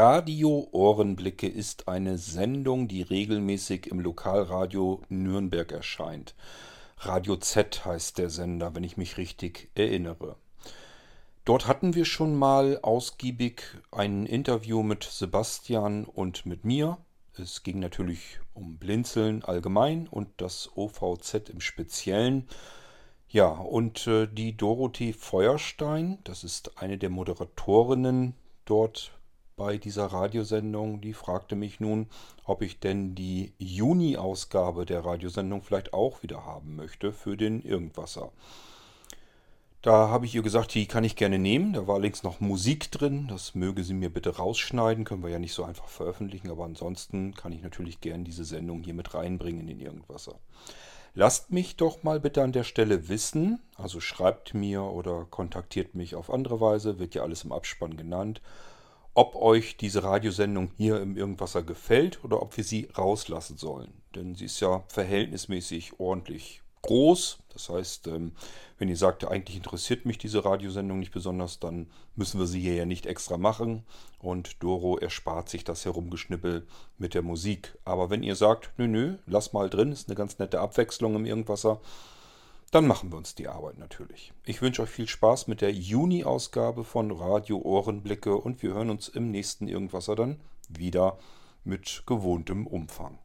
Radio Ohrenblicke ist eine Sendung, die regelmäßig im Lokalradio Nürnberg erscheint. Radio Z heißt der Sender, wenn ich mich richtig erinnere. Dort hatten wir schon mal ausgiebig ein Interview mit Sebastian und mit mir. Es ging natürlich um Blinzeln allgemein und das OVZ im Speziellen. Ja, und äh, die Dorothee Feuerstein, das ist eine der Moderatorinnen dort bei dieser Radiosendung, die fragte mich nun, ob ich denn die Juni-Ausgabe der Radiosendung vielleicht auch wieder haben möchte für den Irgendwasser. Da habe ich ihr gesagt, die kann ich gerne nehmen. Da war links noch Musik drin. Das möge sie mir bitte rausschneiden. Können wir ja nicht so einfach veröffentlichen. Aber ansonsten kann ich natürlich gerne diese Sendung hier mit reinbringen in Irgendwasser. Lasst mich doch mal bitte an der Stelle wissen. Also schreibt mir oder kontaktiert mich auf andere Weise. Wird ja alles im Abspann genannt ob euch diese Radiosendung hier im Irgendwasser gefällt oder ob wir sie rauslassen sollen. Denn sie ist ja verhältnismäßig ordentlich groß. Das heißt, ähm, wenn ihr sagt, eigentlich interessiert mich diese Radiosendung nicht besonders, dann müssen wir sie hier ja nicht extra machen. Und Doro erspart sich das Herumgeschnippel mit der Musik. Aber wenn ihr sagt, nö, nö, lass mal drin, ist eine ganz nette Abwechslung im Irgendwasser, dann machen wir uns die Arbeit natürlich. Ich wünsche euch viel Spaß mit der Juni-Ausgabe von Radio Ohrenblicke und wir hören uns im nächsten Irgendwasser dann wieder mit gewohntem Umfang.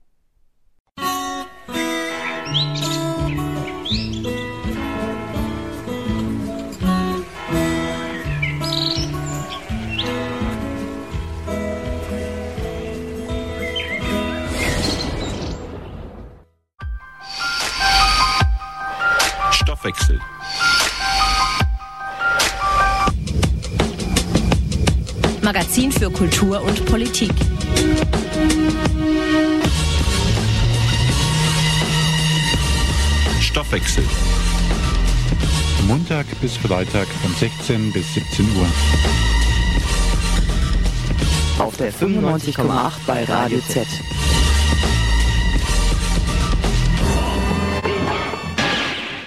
Stoffwechsel. Magazin für Kultur und Politik. Stoffwechsel. Montag bis Freitag von 16 bis 17 Uhr. Auf der 95,8 bei Radio Z.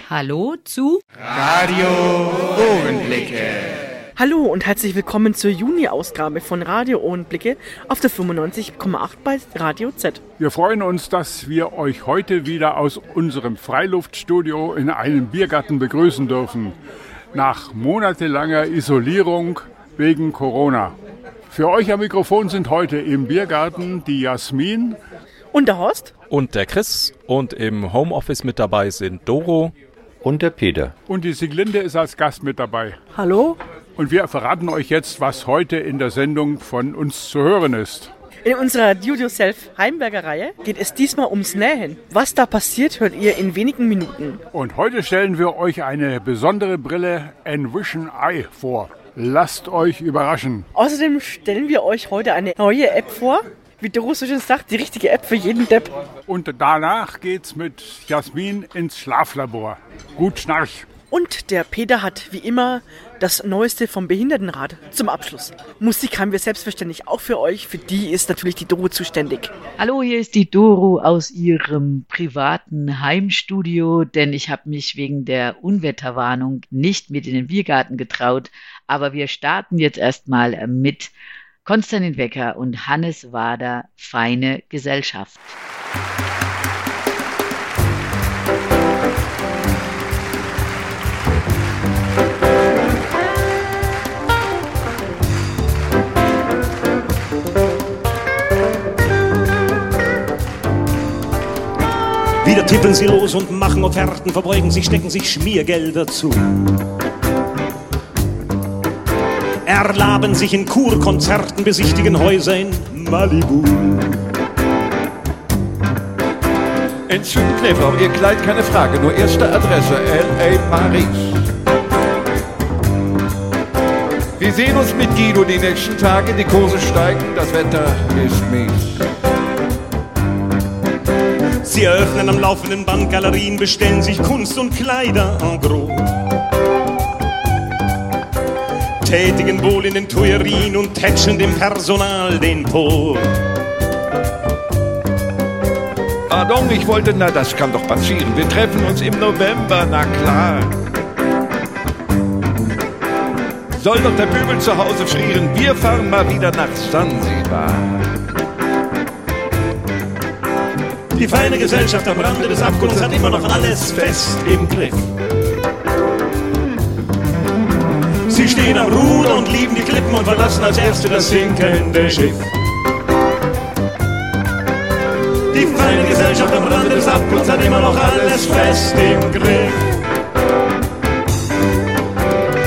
Hallo zu Radio Ohrenblicke. Hallo und herzlich willkommen zur Juni-Ausgabe von Radio Ohrenblicke auf der 95,8 bei Radio Z. Wir freuen uns, dass wir euch heute wieder aus unserem Freiluftstudio in einem Biergarten begrüßen dürfen. Nach monatelanger Isolierung wegen Corona. Für euch am Mikrofon sind heute im Biergarten die Jasmin Und der Horst? und der Chris und im Homeoffice mit dabei sind Doro. Und der Peter. und die Siglinde ist als Gast mit dabei. Hallo? Und wir verraten euch jetzt, was heute in der Sendung von uns zu hören ist. In unserer Do-Yourself Heimberger Reihe geht es diesmal ums Nähen. Was da passiert, hört ihr in wenigen Minuten. Und heute stellen wir euch eine besondere Brille Envision Eye vor. Lasst euch überraschen. Außerdem stellen wir euch heute eine neue App vor. Wie Doro so schön sagt, die richtige App für jeden Depp. Und danach geht's mit Jasmin ins Schlaflabor. Gut Schnarch. Und der Peter hat wie immer das Neueste vom Behindertenrat zum Abschluss. Musik haben wir selbstverständlich auch für euch. Für die ist natürlich die Doro zuständig. Hallo, hier ist die Doro aus ihrem privaten Heimstudio, denn ich habe mich wegen der Unwetterwarnung nicht mit in den Biergarten getraut. Aber wir starten jetzt erstmal mit Konstantin Wecker und Hannes Wader, Feine Gesellschaft. Wieder tippeln sie los und machen Offerten, verbeugen sich, stecken sich Schmiergelder zu. Erlaben sich in Kurkonzerten, besichtigen Häuser in Malibu. Entzückend, nee, Frau, Ihr Kleid keine Frage, nur erste Adresse, L.A. Paris. Wir sehen uns mit Guido die nächsten Tage, die Kurse steigen, das Wetter ist mies. Sie eröffnen am laufenden Band Galerien, bestellen sich Kunst und Kleider en gros. Tätigen wohl in den Tuerien und tätschen dem Personal den Po. Pardon, ich wollte, na, das kann doch passieren. Wir treffen uns im November, na klar. soll doch der Pöbel zu Hause frieren. Wir fahren mal wieder nach Sansibar. Die feine Gesellschaft am Rande des Abgrunds hat immer noch alles fest im Griff. Sie stehen am Ruder und lieben die Klippen und verlassen als Erste das sinkende Schiff. Die feine Gesellschaft am Rande des Abgrunds hat immer noch alles fest im Griff.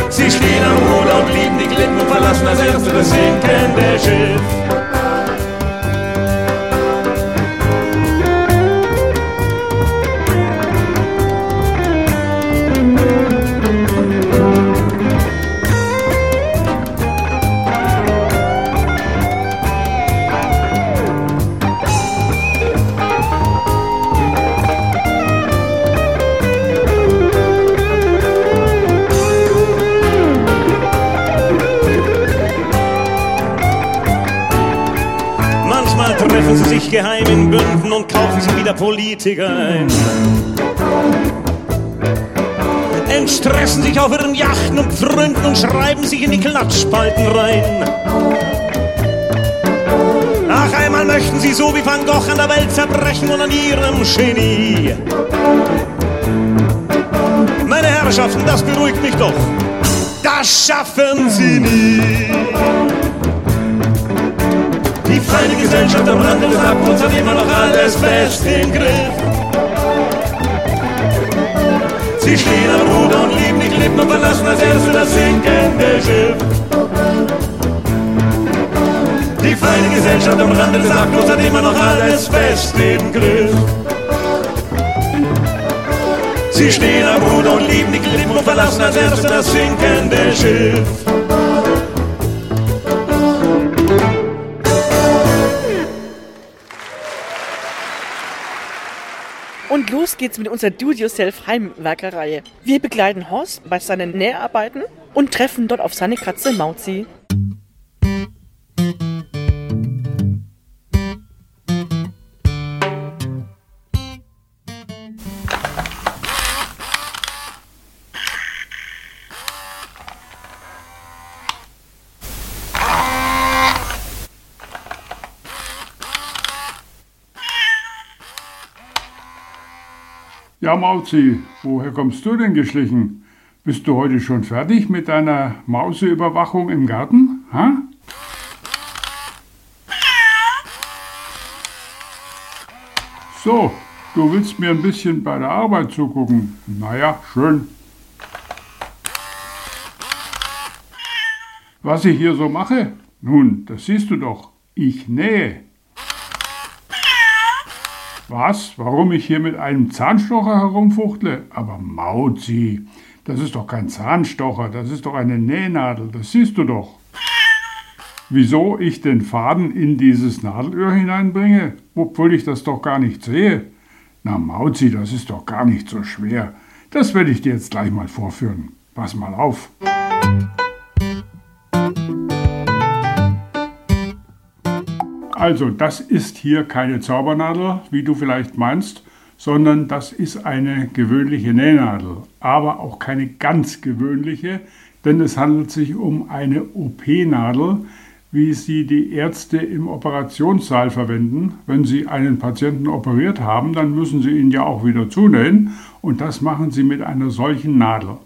Sie stehen am Ruder und lieben die Klippen und verlassen als Erste das sinkende Schiff. Sich geheim in Bünden und kaufen sich wieder Politiker ein. Entstressen sich auf ihren Yachten und Pfründen und schreiben sich in die Klatschspalten rein. Ach, einmal möchten sie so wie Van Gogh an der Welt zerbrechen und an ihrem Genie. Meine Herrschaften, das beruhigt mich doch. Das schaffen sie nie. Die feine Gesellschaft am Rande des Abgrunds hat immer noch alles fest im Griff. Sie stehen am Ruder und lieben die Klippen und verlassen als Erste das sinkende Schiff. Die feine Gesellschaft am Rande des Abgrunds hat immer noch alles fest im Griff. Sie stehen am Ruder und lieben die Klippen und verlassen als Erste das sinkende Schiff. Los geht's mit unserer Do-Yourself Heimwerkerreihe. Wir begleiten Horst bei seinen Näharbeiten und treffen dort auf seine Katze Mauzi. Ja, Mauzi, woher kommst du denn geschlichen? Bist du heute schon fertig mit deiner Mauseüberwachung im Garten? Ha? So, du willst mir ein bisschen bei der Arbeit zugucken. Naja, schön. Was ich hier so mache? Nun, das siehst du doch. Ich nähe. Was? Warum ich hier mit einem Zahnstocher herumfuchtle? Aber Mauzi, das ist doch kein Zahnstocher, das ist doch eine Nähnadel, das siehst du doch. Wieso ich den Faden in dieses Nadelöhr hineinbringe, obwohl ich das doch gar nicht sehe? Na Mauzi, das ist doch gar nicht so schwer. Das werde ich dir jetzt gleich mal vorführen. Pass mal auf. Also, das ist hier keine Zaubernadel, wie du vielleicht meinst, sondern das ist eine gewöhnliche Nähnadel, aber auch keine ganz gewöhnliche, denn es handelt sich um eine OP-Nadel, wie sie die Ärzte im Operationssaal verwenden. Wenn sie einen Patienten operiert haben, dann müssen sie ihn ja auch wieder zunähen und das machen sie mit einer solchen Nadel.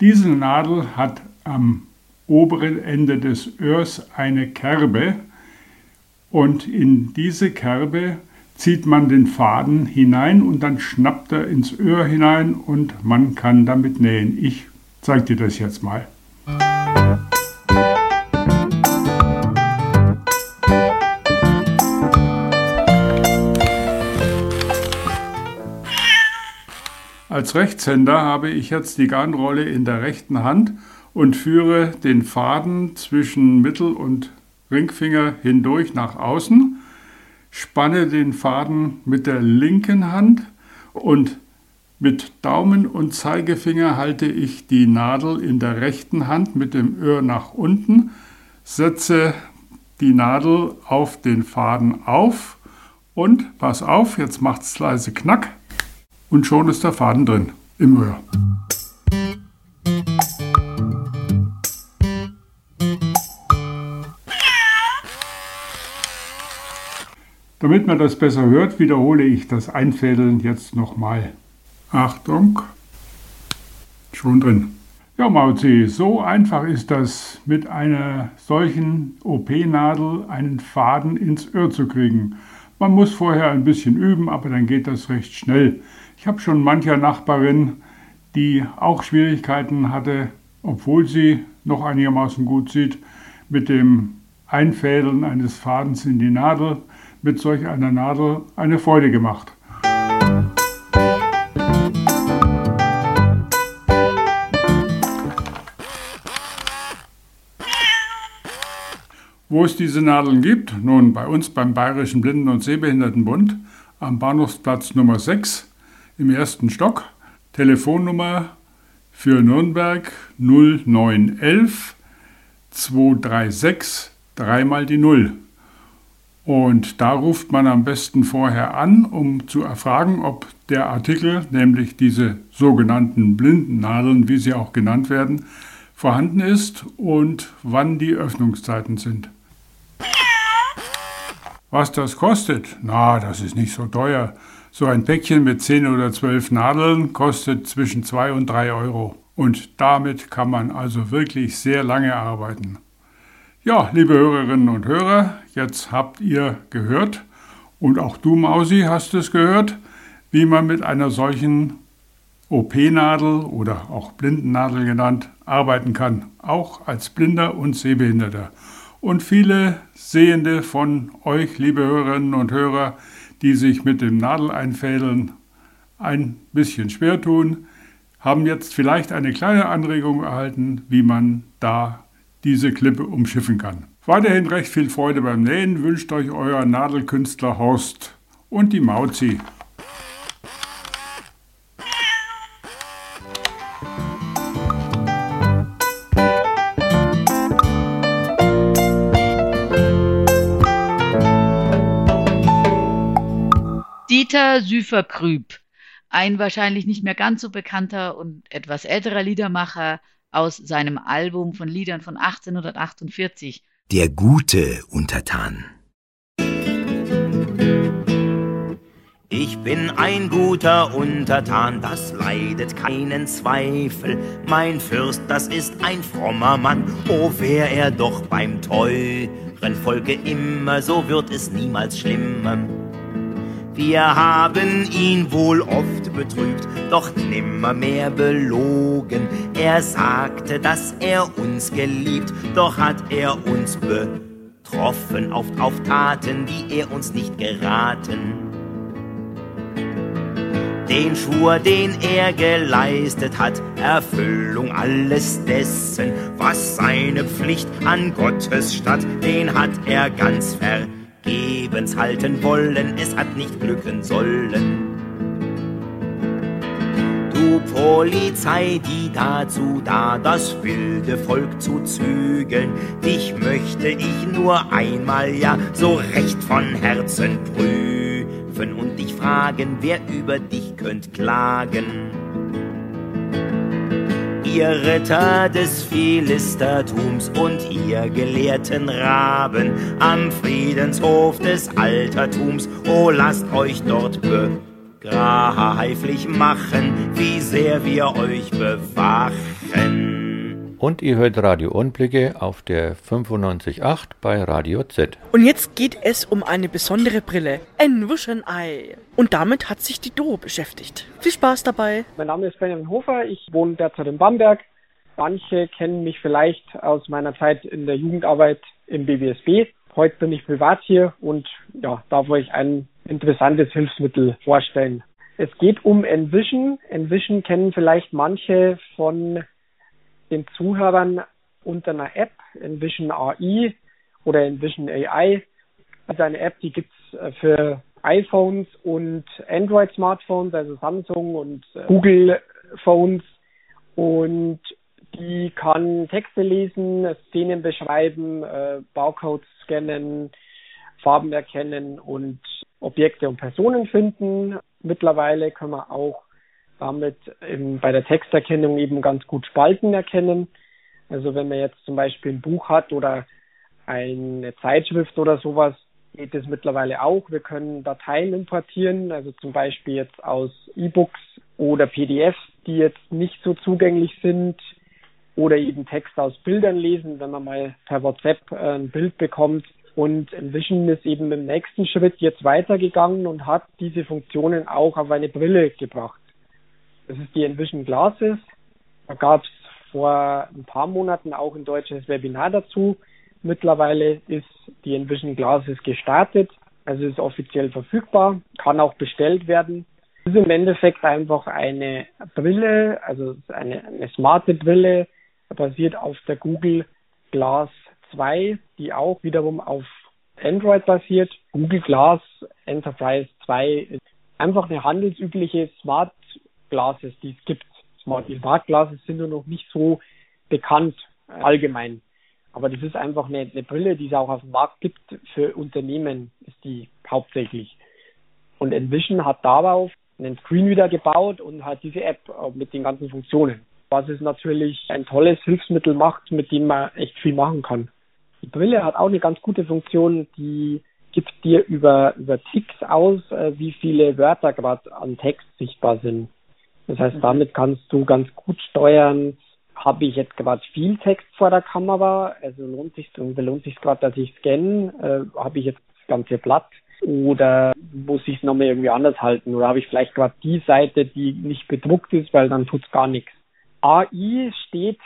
Diese Nadel hat am oberen Ende des Öhrs eine Kerbe, und in diese Kerbe zieht man den Faden hinein und dann schnappt er ins Öhr hinein und man kann damit nähen. Ich zeige dir das jetzt mal. Als Rechtshänder habe ich jetzt die Garnrolle in der rechten Hand und führe den Faden zwischen Mittel- und Ringfinger hindurch nach außen, spanne den Faden mit der linken Hand und mit Daumen und Zeigefinger halte ich die Nadel in der rechten Hand mit dem Öhr nach unten, setze die Nadel auf den Faden auf und pass auf, jetzt macht es leise Knack und schon ist der Faden drin im Öhr. Damit man das besser hört, wiederhole ich das Einfädeln jetzt nochmal. Achtung, schon drin. Ja, Mauzi, so einfach ist das, mit einer solchen OP-Nadel einen Faden ins Öhr zu kriegen. Man muss vorher ein bisschen üben, aber dann geht das recht schnell. Ich habe schon mancher Nachbarin, die auch Schwierigkeiten hatte, obwohl sie noch einigermaßen gut sieht, mit dem Einfädeln eines Fadens in die Nadel, mit solch einer Nadel eine Freude gemacht. Wo es diese Nadeln gibt? Nun, bei uns beim Bayerischen Blinden- und Sehbehindertenbund am Bahnhofsplatz Nummer 6 im ersten Stock. Telefonnummer für Nürnberg 0911 236 dreimal die Null. Und da ruft man am besten vorher an, um zu erfragen, ob der Artikel, nämlich diese sogenannten Blindennadeln, wie sie auch genannt werden, vorhanden ist und wann die Öffnungszeiten sind. Was das kostet? Na, das ist nicht so teuer. So ein Päckchen mit 10 oder 12 Nadeln kostet zwischen 2 und 3 Euro. Und damit kann man also wirklich sehr lange arbeiten. Ja, liebe Hörerinnen und Hörer, jetzt habt ihr gehört, und auch du, Mausi, hast es gehört, wie man mit einer solchen OP-Nadel oder auch Blindennadel genannt arbeiten kann, auch als Blinder und Sehbehinderter. Und viele Sehende von euch, liebe Hörerinnen und Hörer, die sich mit dem Nadeleinfädeln ein bisschen schwer tun, haben jetzt vielleicht eine kleine Anregung erhalten, wie man da diese Klippe umschiffen kann. Weiterhin recht viel Freude beim Nähen wünscht euch euer Nadelkünstler Horst und die Mauzi. Dieter Süferkrüb, ein wahrscheinlich nicht mehr ganz so bekannter und etwas älterer Liedermacher aus seinem Album von Liedern von 1848. Der gute Untertan. Ich bin ein guter Untertan, das leidet keinen Zweifel. Mein Fürst, das ist ein frommer Mann, oh wär er doch beim teuren Volke immer, so wird es niemals schlimmer. Wir haben ihn wohl oft betrübt, doch nimmermehr belogen. Er sagte, dass er uns geliebt, doch hat er uns betroffen, oft auf Taten, die er uns nicht geraten. Den Schwur, den er geleistet hat, Erfüllung alles dessen, was seine Pflicht an Gottes statt, den hat er ganz vergessen vergebens halten wollen, es hat nicht glücken sollen. Du Polizei, die dazu da, das wilde Volk zu zügeln, dich möchte ich nur einmal ja so recht von Herzen prüfen. Und dich fragen, wer über dich könnt klagen ihr Ritter des Philistertums und ihr gelehrten Raben am Friedenshof des Altertums, o lasst euch dort begreiflich machen, wie sehr wir euch bewachen. Und ihr hört Radio Unblicke auf der 95.8 bei Radio Z. Und jetzt geht es um eine besondere Brille, ein Vision Eye. Und damit hat sich die Doro beschäftigt. Viel Spaß dabei. Mein Name ist Benjamin Hofer, ich wohne derzeit in Bamberg. Manche kennen mich vielleicht aus meiner Zeit in der Jugendarbeit im BWSB. Heute bin ich privat hier und ja, darf euch ein interessantes Hilfsmittel vorstellen. Es geht um Envision. Envision kennen vielleicht manche von den Zuhörern unter einer App, Envision AI oder Envision AI. Ist eine App, die gibt's äh, für iPhones und Android-Smartphones, also Samsung und äh, Google-Phones. Und die kann Texte lesen, Szenen beschreiben, äh, Baucodes scannen, Farben erkennen und Objekte und Personen finden. Mittlerweile können wir auch damit eben bei der Texterkennung eben ganz gut Spalten erkennen. Also wenn man jetzt zum Beispiel ein Buch hat oder eine Zeitschrift oder sowas, geht es mittlerweile auch. Wir können Dateien importieren, also zum Beispiel jetzt aus E-Books oder PDFs, die jetzt nicht so zugänglich sind oder eben Text aus Bildern lesen, wenn man mal per WhatsApp äh, ein Bild bekommt. Und Envision ist eben im nächsten Schritt jetzt weitergegangen und hat diese Funktionen auch auf eine Brille gebracht. Das ist die Envision Glasses. Da gab es vor ein paar Monaten auch ein deutsches Webinar dazu. Mittlerweile ist die Envision Glasses gestartet, also ist offiziell verfügbar, kann auch bestellt werden. Es ist im Endeffekt einfach eine Brille, also eine, eine smarte Brille, basiert auf der Google Glass 2, die auch wiederum auf Android basiert. Google Glass Enterprise 2 ist einfach eine handelsübliche Smart Glasses, die es gibt. Smart, Smart Glasses sind nur noch nicht so bekannt allgemein. Aber das ist einfach eine, eine Brille, die es auch auf dem Markt gibt für Unternehmen, ist die hauptsächlich. Und Envision hat darauf einen Screen wieder gebaut und hat diese App mit den ganzen Funktionen. Was es natürlich ein tolles Hilfsmittel macht, mit dem man echt viel machen kann. Die Brille hat auch eine ganz gute Funktion, die gibt dir über, über Ticks aus, äh, wie viele Wörter gerade an Text sichtbar sind. Das heißt, mhm. damit kannst du ganz gut steuern, habe ich jetzt gerade viel Text vor der Kamera, also lohnt sich lohnt sich gerade, dass ich scanne, äh, habe ich jetzt das ganze Blatt oder muss ich es nochmal irgendwie anders halten oder habe ich vielleicht gerade die Seite, die nicht bedruckt ist, weil dann tut's gar nichts. AI steht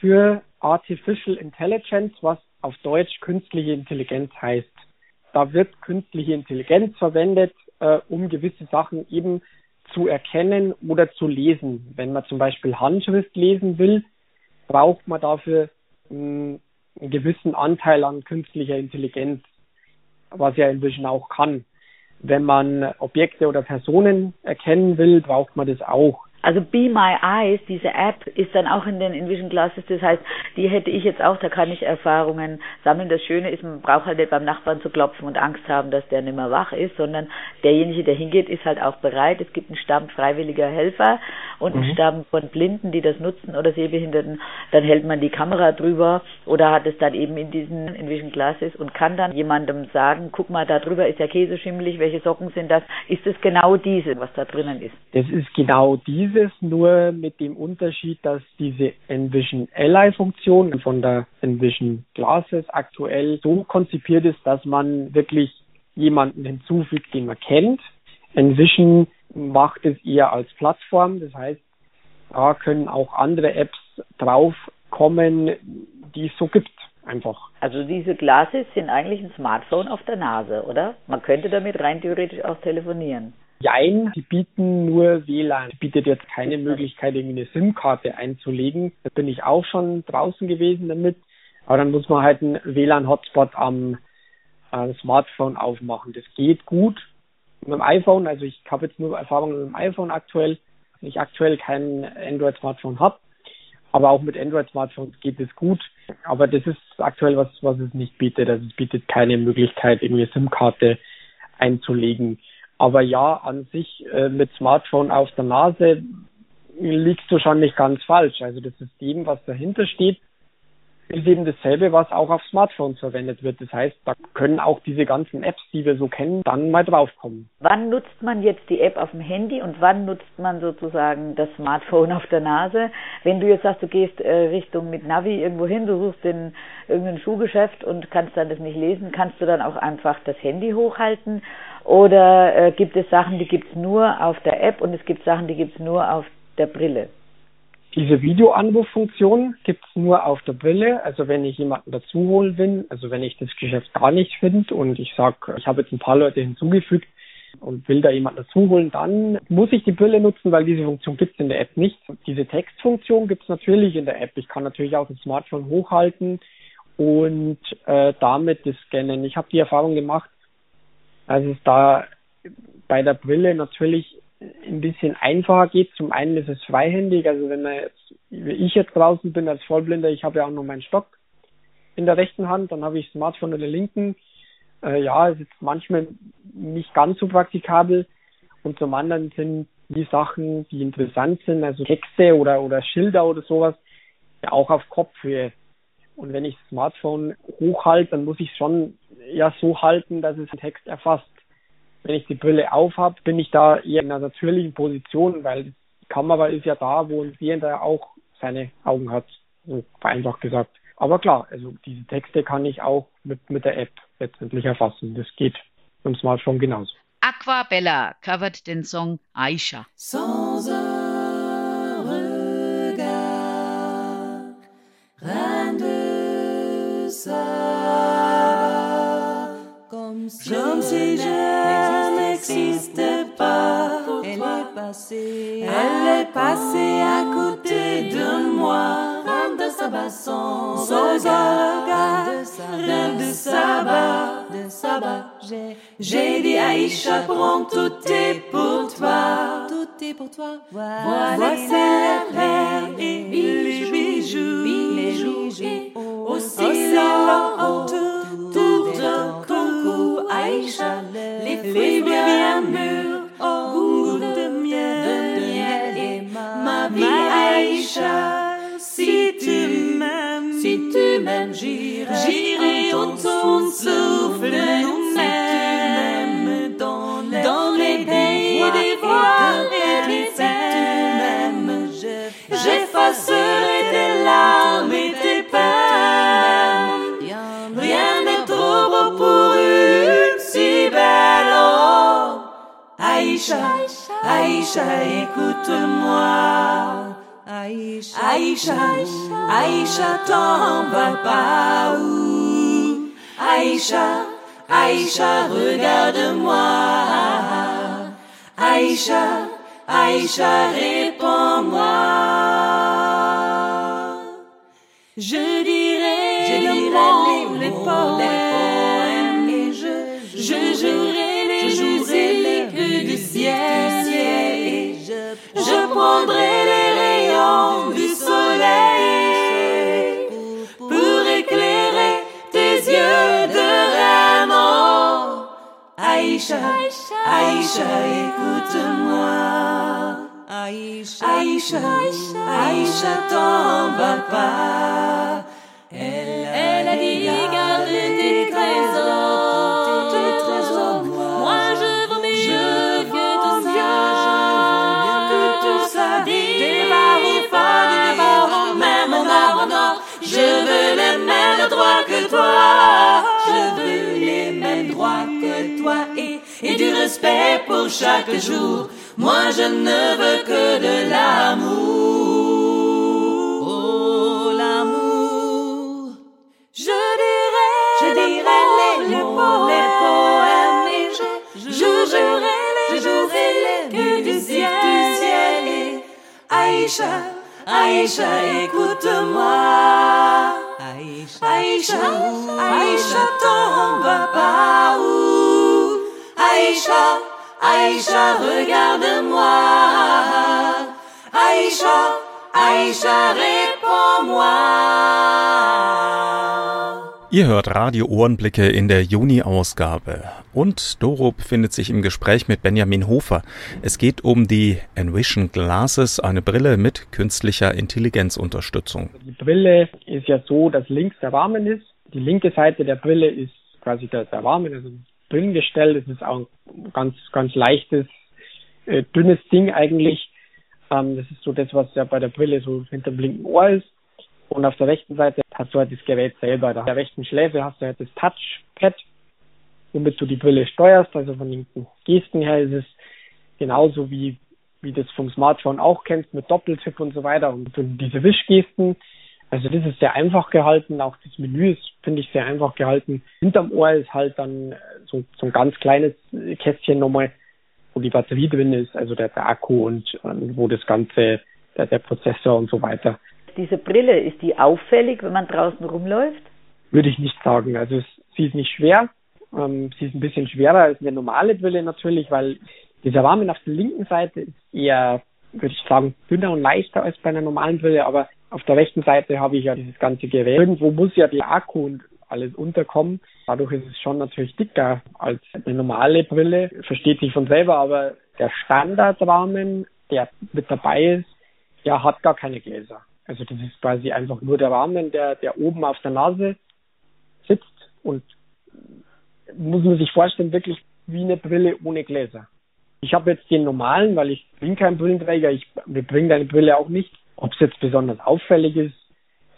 für Artificial Intelligence, was auf Deutsch künstliche Intelligenz heißt. Da wird künstliche Intelligenz verwendet, äh, um gewisse Sachen eben zu erkennen oder zu lesen. Wenn man zum Beispiel Handschrift lesen will, braucht man dafür einen, einen gewissen Anteil an künstlicher Intelligenz, was ja inzwischen auch kann. Wenn man Objekte oder Personen erkennen will, braucht man das auch. Also Be My Eyes, diese App, ist dann auch in den Envision Glasses. Das heißt, die hätte ich jetzt auch, da kann ich Erfahrungen sammeln. Das Schöne ist, man braucht halt nicht beim Nachbarn zu klopfen und Angst haben, dass der nicht mehr wach ist, sondern derjenige, der hingeht, ist halt auch bereit. Es gibt einen Stamm freiwilliger Helfer und mhm. einen Stamm von Blinden, die das nutzen oder Sehbehinderten. Dann hält man die Kamera drüber oder hat es dann eben in diesen Envision Glasses und kann dann jemandem sagen, guck mal, da drüber ist der Käse schimmelig, welche Socken sind das? Ist es genau diese, was da drinnen ist? Das ist genau diese dieses nur mit dem Unterschied, dass diese Envision Ally Funktion von der Envision Glasses aktuell so konzipiert ist, dass man wirklich jemanden hinzufügt, den man kennt. Envision macht es eher als Plattform, das heißt, da können auch andere Apps draufkommen, die es so gibt. Einfach. Also diese Glasses sind eigentlich ein Smartphone auf der Nase, oder? Man könnte damit rein theoretisch auch telefonieren. Jein, die bieten nur WLAN. Die bietet jetzt keine Möglichkeit, irgendwie eine SIM-Karte einzulegen. Da bin ich auch schon draußen gewesen damit. Aber dann muss man halt einen WLAN-Hotspot am äh, Smartphone aufmachen. Das geht gut mit dem iPhone. Also ich habe jetzt nur Erfahrungen mit dem iPhone aktuell, wenn ich aktuell kein Android-Smartphone habe. Aber auch mit Android-Smartphones geht es gut. Aber das ist aktuell was, was es nicht bietet. Also es bietet keine Möglichkeit, irgendwie eine SIM-Karte einzulegen. Aber ja, an sich äh, mit Smartphone auf der Nase liegst du schon nicht ganz falsch. Also das System, was dahinter steht, ist eben dasselbe, was auch auf Smartphones verwendet wird. Das heißt, da können auch diese ganzen Apps, die wir so kennen, dann mal draufkommen. Wann nutzt man jetzt die App auf dem Handy und wann nutzt man sozusagen das Smartphone auf der Nase? Wenn du jetzt sagst, du gehst äh, Richtung mit Navi irgendwo hin, du suchst in irgendein Schuhgeschäft und kannst dann das nicht lesen, kannst du dann auch einfach das Handy hochhalten oder äh, gibt es Sachen, die gibt es nur auf der App und es gibt Sachen, die gibt es nur auf der Brille? Diese Videoanruffunktion gibt es nur auf der Brille. Also wenn ich jemanden dazu holen will, also wenn ich das Geschäft gar nicht finde und ich sage, ich habe jetzt ein paar Leute hinzugefügt und will da jemanden dazu holen, dann muss ich die Brille nutzen, weil diese Funktion gibt es in der App nicht. Diese Textfunktion gibt es natürlich in der App. Ich kann natürlich auch das Smartphone hochhalten und äh, damit das scannen. Ich habe die Erfahrung gemacht, also es da bei der Brille natürlich ein bisschen einfacher geht. Zum einen ist es freihändig, also wenn man jetzt, wie ich jetzt draußen bin als Vollblinder, ich habe ja auch noch meinen Stock in der rechten Hand, dann habe ich Smartphone in der linken. Äh, ja, ist manchmal nicht ganz so praktikabel. Und zum anderen sind die Sachen, die interessant sind, also Texte oder, oder Schilder oder sowas, ja auch auf Kopfhöhe. Und wenn ich das Smartphone hochhalte, dann muss ich schon ja so halten, dass es den Text erfasst. Wenn ich die Brille auf habe, bin ich da eher in einer natürlichen Position, weil die Kamera ist ja da, wo ein Sehender auch seine Augen hat, so vereinfacht gesagt. Aber klar, also diese Texte kann ich auch mit, mit der App letztendlich erfassen. Das geht im Smartphone genauso. Aquabella covert den Song Aisha. Sans un regard, rien de ça, comme si, comme si je n'existais pas. Elle est passée, elle est passée à côté de moi. De sabbat sans, sans regard, de sabbat, de sabbat. J'ai dit Aïcha, prends tout est pour toi. Tout est pour toi. Voilà, Voici les et les bijoux, les bijoux. Aussi l'or autour cou. Aïcha, les fruits bien mûrs, au goût de miel. Et ma vie, Aïcha. Si tu m'aimes, si tu m'aimes, j'irai, j'irai au ton souffle nous-mêmes dans les, dans les pays des voiles et des m'aimes, j'effacerai tes larmes Aïcha, Aïcha, écoute-moi. Aïcha, Aïcha, Aïcha, t'en vas pas où? Aïcha, Aïcha, regarde-moi. Aïcha, Aïcha, réponds-moi. Je dirai, je dirai les, les poèmes je, prendrai les rayons du soleil pour éclairer tes yeux de. Oh, Aïcha, Aïcha, écoute-moi. Aïcha, Aïcha, Aïcha, t'en vas pas. Elle, elle a dit, toi. Je veux les mêmes droits que toi et, et du respect pour chaque jour. Moi, je ne veux que de l'amour. Oh, l'amour. Je dirai, je dirai les, les, poèmes, les poèmes et je, je, jouerai les, je jouerai les que du ciel. Du ciel et Aïcha, Aïcha, écoute-moi. Aïcha, Aïcha, vas pas où? Aïcha, Aïcha, regarde-moi. Aïcha, Aïcha, réponds-moi. Ihr hört Radio Ohrenblicke in der Juni-Ausgabe. Und Doro befindet sich im Gespräch mit Benjamin Hofer. Es geht um die Envision Glasses, eine Brille mit künstlicher Intelligenzunterstützung. Die Brille ist ja so, dass links der Rahmen ist. Die linke Seite der Brille ist quasi der, der Rahmen, also drin gestellt. Es ist auch ein ganz, ganz leichtes, äh, dünnes Ding eigentlich. Ähm, das ist so das, was ja bei der Brille so hinter dem linken Ohr ist. Und auf der rechten Seite hast du halt das Gerät selber. Da der rechten Schläfe hast du halt das Touchpad, womit du die Brille steuerst. Also von den Gesten her ist es genauso wie, wie das vom Smartphone auch kennst, mit Doppeltipp und so weiter. Und diese Wischgesten, also das ist sehr einfach gehalten. Auch das Menü ist, finde ich, sehr einfach gehalten. Hinterm Ohr ist halt dann so, so ein ganz kleines Kästchen nochmal, wo die Batterie drin ist, also der, der Akku und, und wo das Ganze, der, der Prozessor und so weiter diese Brille, ist die auffällig, wenn man draußen rumläuft? Würde ich nicht sagen. Also sie ist nicht schwer. Ähm, sie ist ein bisschen schwerer als eine normale Brille natürlich, weil dieser Rahmen auf der linken Seite ist eher, würde ich sagen, dünner und leichter als bei einer normalen Brille, aber auf der rechten Seite habe ich ja dieses ganze Gerät. Irgendwo muss ja der Akku und alles unterkommen. Dadurch ist es schon natürlich dicker als eine normale Brille. Versteht sich von selber, aber der Standardrahmen, der mit dabei ist, der hat gar keine Gläser. Also das ist quasi einfach nur der Rahmen, der, der oben auf der Nase sitzt und muss man sich vorstellen, wirklich wie eine Brille ohne Gläser. Ich habe jetzt den normalen, weil ich bin kein Brillenträger, ich mir bringt eine Brille auch nicht. Ob es jetzt besonders auffällig ist,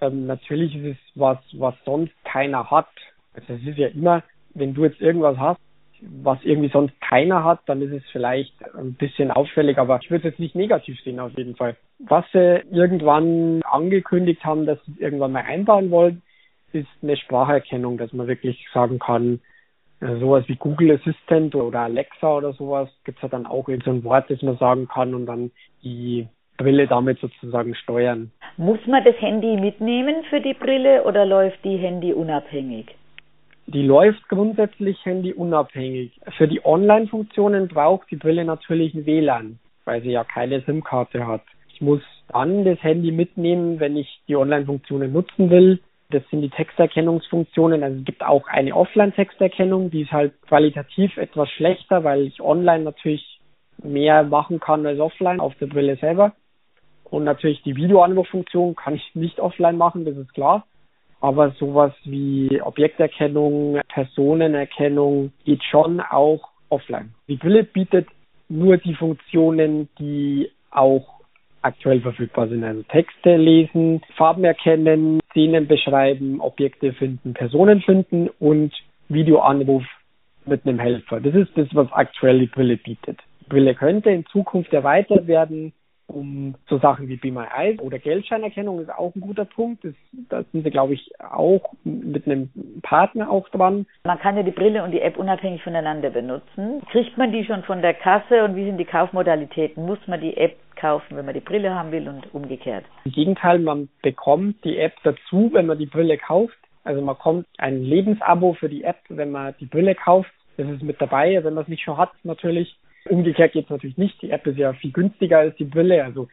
ähm, natürlich ist es was, was sonst keiner hat. Also es ist ja immer, wenn du jetzt irgendwas hast, was irgendwie sonst keiner hat, dann ist es vielleicht ein bisschen auffällig, aber ich würde es jetzt nicht negativ sehen auf jeden Fall. Was sie irgendwann angekündigt haben, dass sie irgendwann mal einbauen wollen, ist eine Spracherkennung, dass man wirklich sagen kann, äh, sowas wie Google Assistant oder Alexa oder sowas gibt es ja dann auch in so ein Wort, das man sagen kann und dann die Brille damit sozusagen steuern. Muss man das Handy mitnehmen für die Brille oder läuft die Handy unabhängig? Die läuft grundsätzlich handyunabhängig. Für die Online-Funktionen braucht die Brille natürlich ein WLAN, weil sie ja keine SIM-Karte hat. Ich muss dann das Handy mitnehmen, wenn ich die Online-Funktionen nutzen will. Das sind die Texterkennungsfunktionen. Also es gibt auch eine Offline-Texterkennung, die ist halt qualitativ etwas schlechter, weil ich online natürlich mehr machen kann als offline auf der Brille selber. Und natürlich die Videoanruffunktion kann ich nicht offline machen, das ist klar. Aber sowas wie Objekterkennung, Personenerkennung geht schon auch offline. Die Brille bietet nur die Funktionen, die auch aktuell verfügbar sind. Also Texte lesen, Farben erkennen, Szenen beschreiben, Objekte finden, Personen finden und Videoanruf mit einem Helfer. Das ist das, was aktuell die Brille bietet. Die Brille könnte in Zukunft erweitert werden um so Sachen wie Be My Eyes oder Geldscheinerkennung ist auch ein guter Punkt. Das, da sind sie, glaube ich, auch mit einem Partner auch dran. Man kann ja die Brille und die App unabhängig voneinander benutzen. Kriegt man die schon von der Kasse und wie sind die Kaufmodalitäten? Muss man die App kaufen, wenn man die Brille haben will und umgekehrt? Im Gegenteil, man bekommt die App dazu, wenn man die Brille kauft. Also man kommt ein Lebensabo für die App, wenn man die Brille kauft. Das ist mit dabei, wenn man es nicht schon hat, natürlich. Umgekehrt geht es natürlich nicht. Die App ist ja viel günstiger als die Brille. Also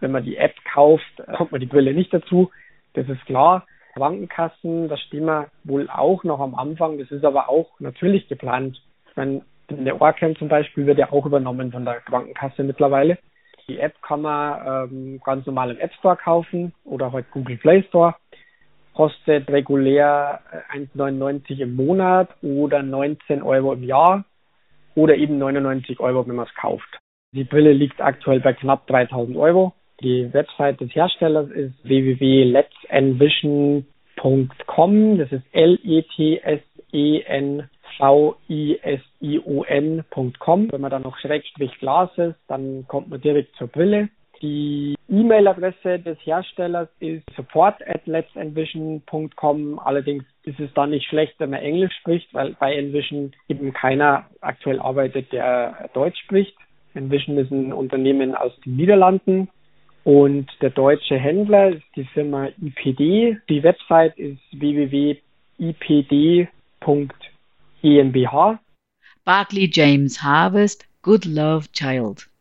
wenn man die App kauft, kommt man die Brille nicht dazu. Das ist klar. Krankenkassen, da stehen wir wohl auch noch am Anfang. Das ist aber auch natürlich geplant. Ich meine, der Orcam zum Beispiel wird ja auch übernommen von der Krankenkasse mittlerweile. Die App kann man ähm, ganz normal im App Store kaufen oder heute Google Play Store. Kostet regulär 1,99 im Monat oder 19 Euro im Jahr oder eben 99 Euro, wenn man es kauft. Die Brille liegt aktuell bei knapp 3000 Euro. Die Website des Herstellers ist www.letsenvision.com. Das ist L-E-T-S-E-N-V-I-S-I-O-N.com. Wenn man dann noch Schrägstrich Glas ist, dann kommt man direkt zur Brille. Die E-Mail-Adresse des Herstellers ist support at letsenvision.com. Allerdings ist es dann nicht schlecht, wenn man Englisch spricht, weil bei Envision eben keiner aktuell arbeitet, der Deutsch spricht. Envision ist ein Unternehmen aus den Niederlanden und der deutsche Händler ist die Firma IPD. Die Website ist www.ipd.gmbh. Barclay James Harvest, Good Love Child.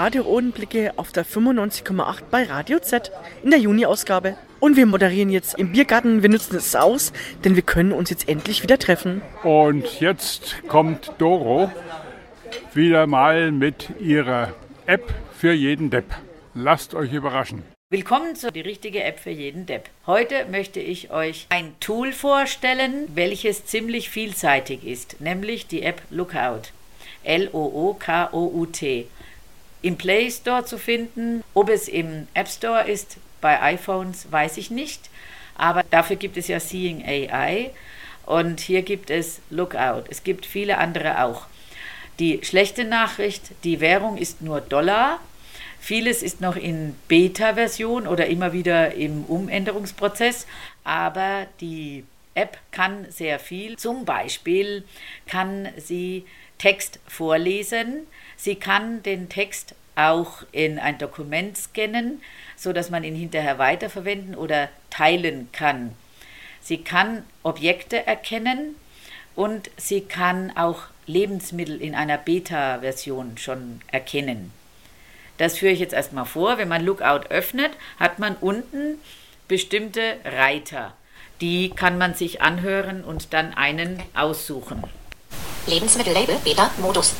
Ihr hört Radio Ohrenblicke auf der 95,8 bei Radio Z in der Juni-Ausgabe. Und wir moderieren jetzt im Biergarten. Wir nutzen es aus, denn wir können uns jetzt endlich wieder treffen. Und jetzt kommt Doro wieder mal mit ihrer App für jeden Depp. Lasst euch überraschen. Willkommen zu die richtige App für jeden Depp. Heute möchte ich euch ein Tool vorstellen, welches ziemlich vielseitig ist, nämlich die App Lookout. L-O-O-K-O-U-T. Im Play Store zu finden. Ob es im App Store ist, bei iPhones weiß ich nicht, aber dafür gibt es ja Seeing AI und hier gibt es Lookout. Es gibt viele andere auch. Die schlechte Nachricht, die Währung ist nur Dollar. Vieles ist noch in Beta-Version oder immer wieder im Umänderungsprozess, aber die App kann sehr viel. Zum Beispiel kann sie Text vorlesen. Sie kann den Text auch in ein Dokument scannen so dass man ihn hinterher weiterverwenden oder teilen kann. Sie kann Objekte erkennen und sie kann auch Lebensmittel in einer Beta-Version schon erkennen. Das führe ich jetzt erstmal vor. Wenn man Lookout öffnet, hat man unten bestimmte Reiter. Die kann man sich anhören und dann einen aussuchen. Lebensmittellabel Beta-Modus.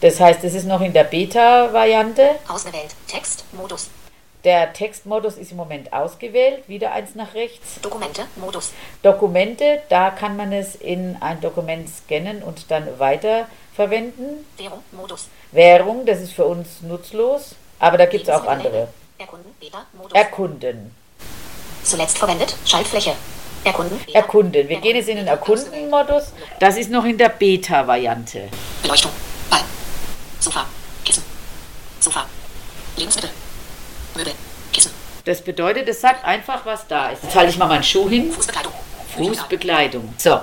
Das heißt, es ist noch in der Beta-Variante. Ausgewählt. Text-Modus. Der Textmodus ist im Moment ausgewählt, wieder eins nach rechts. Dokumente, Modus. Dokumente, da kann man es in ein Dokument scannen und dann weiter verwenden. Währung, Modus. Währung, das ist für uns nutzlos, aber da gibt es auch andere. Erkunden, Beta, Modus. Erkunden. Zuletzt verwendet, Schaltfläche. Erkunden. Beta. Erkunden. Wir gehen jetzt in den Erkunden-Modus. Das ist noch in der Beta-Variante. Beleuchtung, Sofa, Kissen, Sofa, Lebensmittel. Möbel, Kissen. Das bedeutet, es sagt einfach, was da ist. Jetzt halte ich mal meinen Schuh hin. Fußbekleidung. Fußbekleidung. So.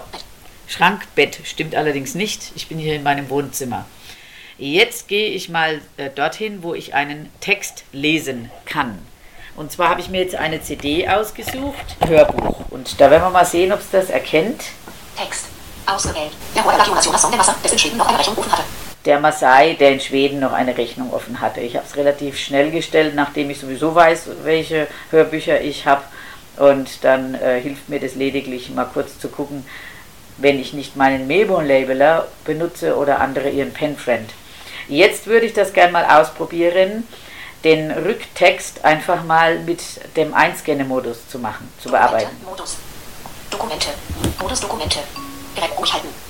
Schrank, Bett. Stimmt allerdings nicht. Ich bin hier in meinem Wohnzimmer. Jetzt gehe ich mal äh, dorthin, wo ich einen Text lesen kann. Und zwar habe ich mir jetzt eine CD ausgesucht, Hörbuch. Und da werden wir mal sehen, ob es das erkennt. Text. Ausgewählt. Der hohe Jonas Jonas Song, Wasser, dessen Schweden noch eine Rechnung offen hatte der Masai, der in Schweden noch eine Rechnung offen hatte. Ich habe es relativ schnell gestellt, nachdem ich sowieso weiß, welche Hörbücher ich habe. Und dann äh, hilft mir das lediglich mal kurz zu gucken, wenn ich nicht meinen Melbourne-Labeler benutze oder andere ihren Penfriend. Jetzt würde ich das gerne mal ausprobieren, den Rücktext einfach mal mit dem Einscanne-Modus zu machen, zu bearbeiten. Modus. Dokumente. Modus Dokumente. Direkt ruhig halten.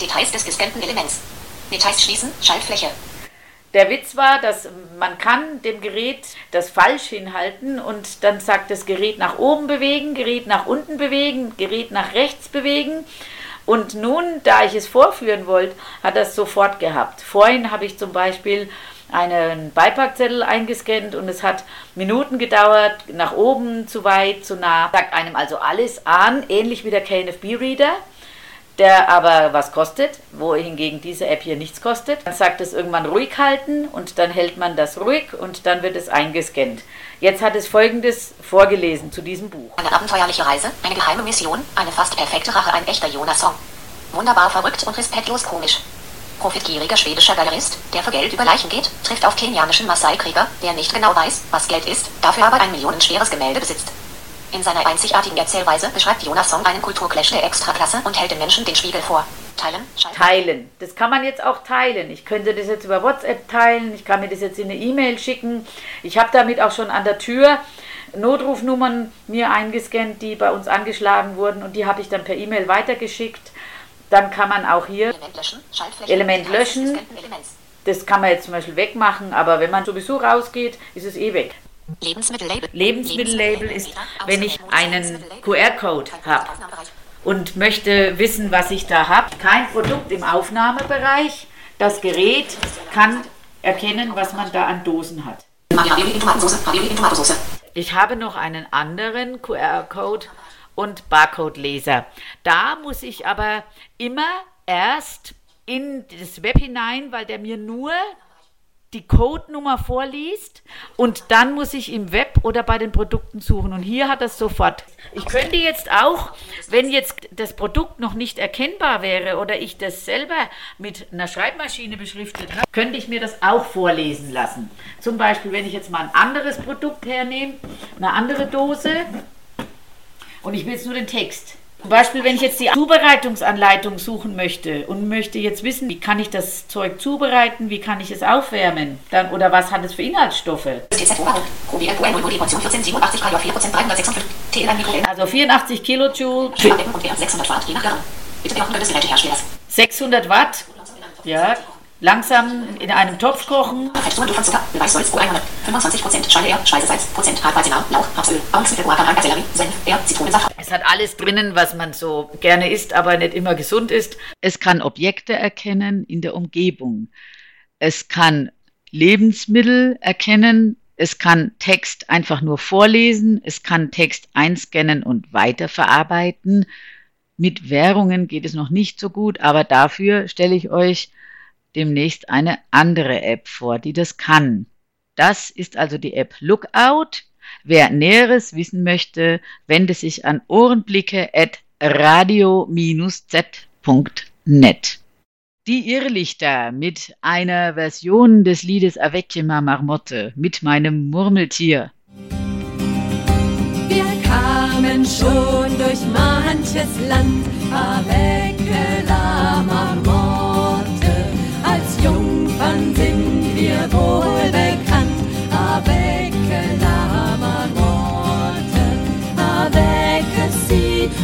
Details des gescannten Elements. Details schließen, Schaltfläche. Der Witz war, dass man kann dem Gerät das falsch hinhalten und dann sagt das Gerät nach oben bewegen, Gerät nach unten bewegen, Gerät nach rechts bewegen. Und nun, da ich es vorführen wollte, hat das sofort gehabt. Vorhin habe ich zum Beispiel einen Beipackzettel eingescannt und es hat Minuten gedauert, nach oben, zu weit, zu nah. Sagt einem also alles an, ähnlich wie der KNFB-Reader der aber was kostet, wohingegen diese App hier nichts kostet. Dann sagt es irgendwann ruhig halten und dann hält man das ruhig und dann wird es eingescannt. Jetzt hat es folgendes vorgelesen zu diesem Buch. Eine abenteuerliche Reise, eine geheime Mission, eine fast perfekte Rache, ein echter Jonas-Song. Wunderbar verrückt und respektlos komisch. Profitgieriger schwedischer Galerist, der für Geld über Leichen geht, trifft auf kenianischen Maasai-Krieger, der nicht genau weiß, was Geld ist, dafür aber ein millionenschweres Gemälde besitzt. In seiner einzigartigen Erzählweise beschreibt Jonas Song einen Kulturclash der Extraklasse und hält den Menschen den Spiegel vor. Teilen, schalten. Teilen. Das kann man jetzt auch teilen. Ich könnte das jetzt über WhatsApp teilen. Ich kann mir das jetzt in eine E-Mail schicken. Ich habe damit auch schon an der Tür Notrufnummern mir eingescannt, die bei uns angeschlagen wurden und die habe ich dann per E-Mail weitergeschickt. Dann kann man auch hier Element löschen. Element löschen. Das kann man jetzt zum Beispiel wegmachen, aber wenn man sowieso rausgeht, ist es eh weg. Lebensmittellabel. Lebensmittellabel ist, wenn ich einen QR-Code habe und möchte wissen, was ich da habe. Kein Produkt im Aufnahmebereich. Das Gerät kann erkennen, was man da an Dosen hat. Ich habe noch einen anderen QR-Code und Barcode-Leser. Da muss ich aber immer erst in das Web hinein, weil der mir nur die Codenummer vorliest und dann muss ich im Web oder bei den Produkten suchen. Und hier hat das sofort. Ich könnte jetzt auch, wenn jetzt das Produkt noch nicht erkennbar wäre oder ich das selber mit einer Schreibmaschine beschriftet habe, könnte ich mir das auch vorlesen lassen. Zum Beispiel, wenn ich jetzt mal ein anderes Produkt hernehme, eine andere Dose und ich will jetzt nur den Text. Zum Beispiel, wenn ich jetzt die Zubereitungsanleitung suchen möchte und möchte jetzt wissen, wie kann ich das Zeug zubereiten, wie kann ich es aufwärmen, dann, oder was hat es für Inhaltsstoffe? Also 84 Kilojoule. 600 Watt. Ja, langsam in einem Topf kochen. Rezeptur von Zucker, Beweissalz, U100, 25%, Schale Speisesalz, Prozent, Hartweizenau, Lauch, Rapsöl, Bauernzwiebel, Guacamole, Sellerie, Senf, Ehr, Zitronensaft. Es hat alles drinnen, was man so gerne isst, aber nicht immer gesund ist. Es kann Objekte erkennen in der Umgebung. Es kann Lebensmittel erkennen. Es kann Text einfach nur vorlesen. Es kann Text einscannen und weiterverarbeiten. Mit Währungen geht es noch nicht so gut, aber dafür stelle ich euch demnächst eine andere App vor, die das kann. Das ist also die App Lookout. Wer Näheres wissen möchte, wende sich an ohrenblicke.radio-z.net. Die Irrlichter mit einer Version des Liedes Avec ma marmotte mit meinem Murmeltier. Wir kamen schon durch manches Land, avec la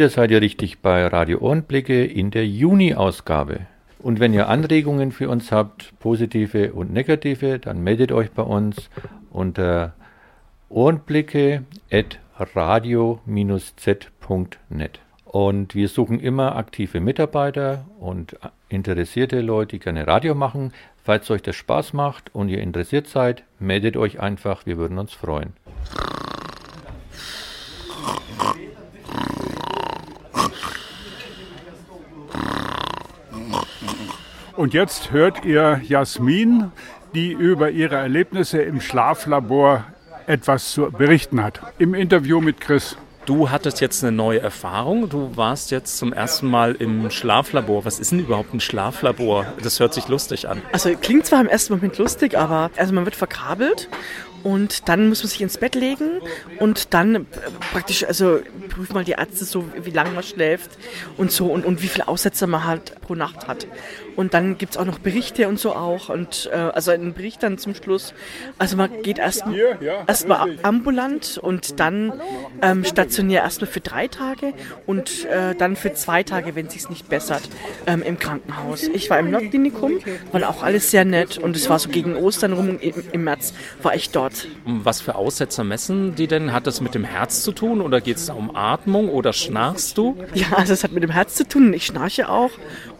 wieder seid ihr richtig bei Radio Ohrenblicke in der Juni-Ausgabe. Und wenn ihr Anregungen für uns habt, positive und negative, dann meldet euch bei uns unter ohrenblicke.radio-z.net. Und wir suchen immer aktive Mitarbeiter und interessierte Leute, die gerne Radio machen. Falls euch das Spaß macht und ihr interessiert seid, meldet euch einfach, wir würden uns freuen. Und jetzt hört ihr Jasmin, die über ihre Erlebnisse im Schlaflabor etwas zu berichten hat. Im Interview mit Chris. Du hattest jetzt eine neue Erfahrung. Du warst jetzt zum ersten Mal im Schlaflabor. Was ist denn überhaupt ein Schlaflabor? Das hört sich lustig an. Also klingt zwar im ersten Moment lustig, aber also man wird verkabelt und dann muss man sich ins Bett legen und dann äh, praktisch, also prüft mal die Ärzte so, wie lange man schläft und so und, und wie viele Aussätze man halt pro Nacht hat. Und dann gibt es auch noch Berichte und so auch. Und äh, also ein Bericht dann zum Schluss. Also man geht erstmal erst ambulant und dann ähm, stationär erstmal für drei Tage und äh, dann für zwei Tage, wenn es sich nicht bessert, ähm, im Krankenhaus. Ich war im Nordklinikum, war auch alles sehr nett und es war so gegen Ostern rum im, im März war ich dort. Was für Aussetzer messen die denn? Hat das mit dem Herz zu tun oder geht es da um Atmung oder schnarchst du? Ja, also es hat mit dem Herz zu tun. Ich schnarche auch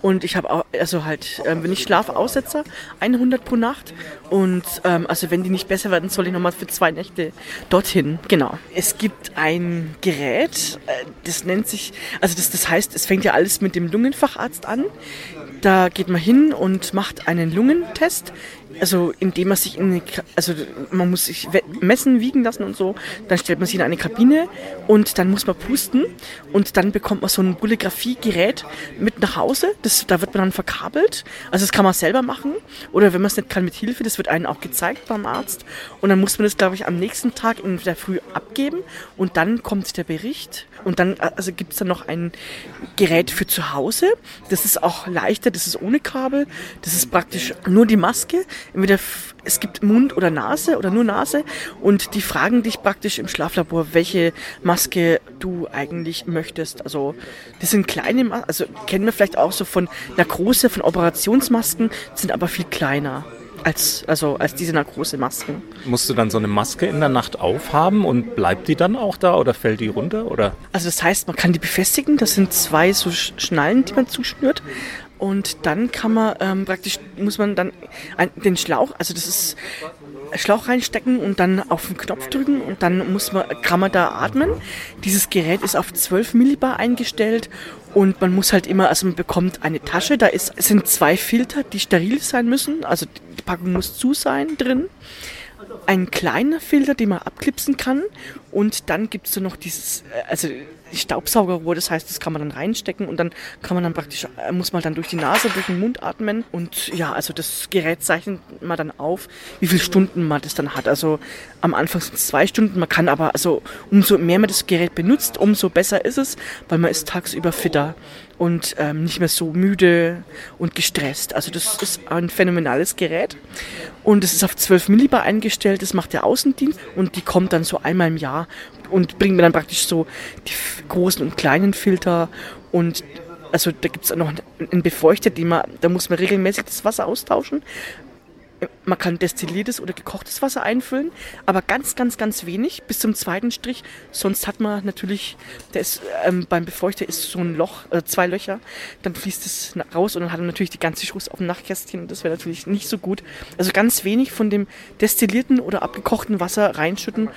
und ich habe auch, also halt, ähm, wenn ich schlafe, Aussetzer, 100 pro Nacht. Und ähm, also wenn die nicht besser werden, soll ich nochmal für zwei Nächte dorthin. Genau. Es gibt ein Gerät, äh, das nennt sich, also das, das heißt, es fängt ja alles mit dem Lungenfacharzt an. Da geht man hin und macht einen Lungentest also indem man sich in eine, also man muss sich messen, wiegen lassen und so, dann stellt man sich in eine Kabine und dann muss man pusten und dann bekommt man so ein Bullografie-Gerät mit nach Hause, das, da wird man dann verkabelt, also das kann man selber machen. Oder wenn man es nicht kann mit Hilfe, das wird einem auch gezeigt beim Arzt. Und dann muss man das glaube ich am nächsten Tag in der Früh abgeben und dann kommt der Bericht und dann also gibt es dann noch ein Gerät für zu Hause, das ist auch leichter, das ist ohne Kabel, das ist praktisch nur die Maske, entweder es gibt Mund oder Nase oder nur Nase. Und die fragen dich praktisch im Schlaflabor, welche Maske du eigentlich möchtest. Also das sind kleine, Masken, also kennen wir vielleicht auch so von Narkose, von Operationsmasken, sind aber viel kleiner als, also als diese große Masken. Musst du dann so eine Maske in der Nacht aufhaben und bleibt die dann auch da oder fällt die runter? Oder? Also das heißt, man kann die befestigen, das sind zwei so Schnallen, die man zuschnürt. Und dann kann man ähm, praktisch, muss man dann den Schlauch, also das ist Schlauch reinstecken und dann auf den Knopf drücken und dann muss man, kann man da atmen. Dieses Gerät ist auf 12 Millibar eingestellt und man muss halt immer, also man bekommt eine Tasche, da ist, sind zwei Filter, die steril sein müssen, also die Packung muss zu sein drin. Ein kleiner Filter, den man abklipsen kann. Und dann gibt es da noch dieses, äh, also Staubsaugerrohr, das heißt, das kann man dann reinstecken und dann kann man dann praktisch, äh, muss man dann durch die Nase, durch den Mund atmen. Und ja, also das Gerät zeichnet man dann auf, wie viele Stunden man das dann hat. Also am Anfang sind es zwei Stunden, man kann aber, also umso mehr man das Gerät benutzt, umso besser ist es, weil man ist tagsüber fitter und ähm, nicht mehr so müde und gestresst. Also das ist ein phänomenales Gerät und es ist auf 12 Millibar eingestellt, das macht der Außendienst und die kommt dann so einmal im Jahr und bringt mir dann praktisch so die großen und kleinen Filter und also da gibt es noch einen Befeuchter, man, da muss man regelmäßig das Wasser austauschen. Man kann destilliertes oder gekochtes Wasser einfüllen, aber ganz, ganz, ganz wenig bis zum zweiten Strich. Sonst hat man natürlich, der ist, ähm, beim Befeuchter ist so ein Loch, äh, zwei Löcher, dann fließt es raus und dann hat man natürlich die ganze Schuss auf dem Nachtkästchen und das wäre natürlich nicht so gut. Also ganz wenig von dem destillierten oder abgekochten Wasser reinschütten